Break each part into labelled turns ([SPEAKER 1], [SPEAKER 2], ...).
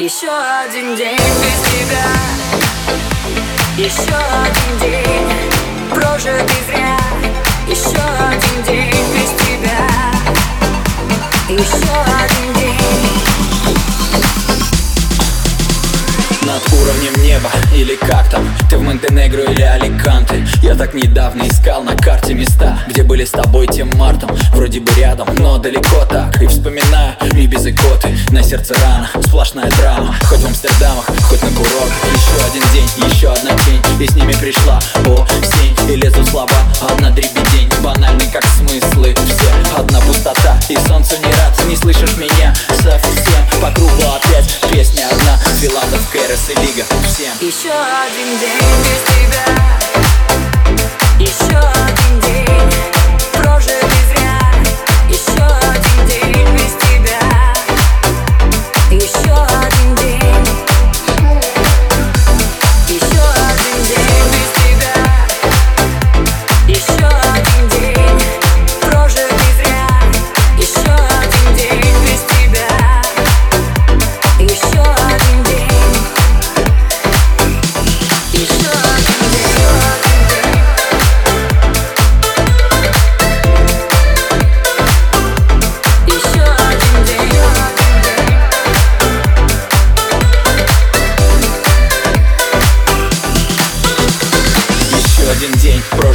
[SPEAKER 1] Еще один день без тебя. Еще один день прожитый
[SPEAKER 2] Уровнем неба или как там? Ты в Монтенегро или Аликанте? Я так недавно искал на карте места Где были с тобой тем мартом Вроде бы рядом, но далеко так. И вспоминаю и без икоты. На сердце рана, сплошная драма. Хоть в Амстердамах, хоть на курорт Еще один день, еще одна тень. И с ними пришла осень. И лезут слова, одна дребедень. Банальный как смыслы все. Одна пустота и солнцу не рад Не
[SPEAKER 1] Еще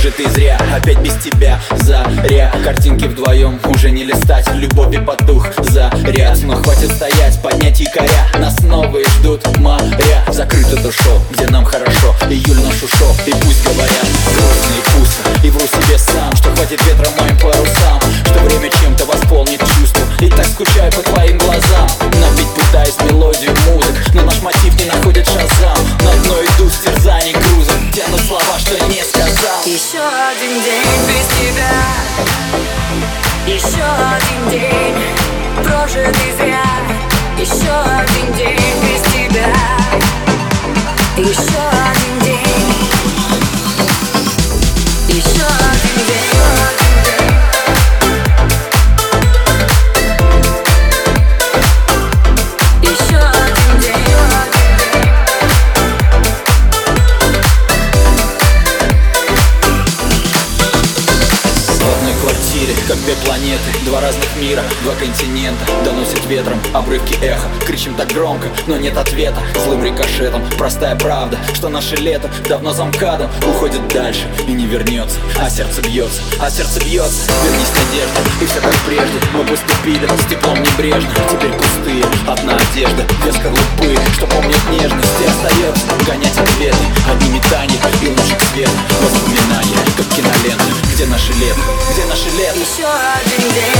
[SPEAKER 1] день прожитый зря.
[SPEAKER 2] Опять без тебя заря. Картинки вдвоем уже не листать. Любовь и потух заряд. Но хватит стоять, поднять якоря. Нас новые ждут моря. Закрыт это шоу, где
[SPEAKER 1] один день без тебя. Еще один день прожитый зря. Еще один день без тебя. Еще
[SPEAKER 2] планеты Два разных мира, два континента Доносит ветром обрывки эха. Кричим так громко, но нет ответа. Злым рикошетом, простая правда Что наше лето давно замкадом Уходит дальше и не вернется. А сердце бьется, а сердце бьется. Вернись надежда, и все как прежде. Мы поступили с теплом небрежно Теперь пустые, одна одежда Две скорлупы, что помнят нежность И остается гонять ответы Одни метания и лучик света. Воспоминания, как кинолента Где наше лето, где наше лето
[SPEAKER 1] Еще один день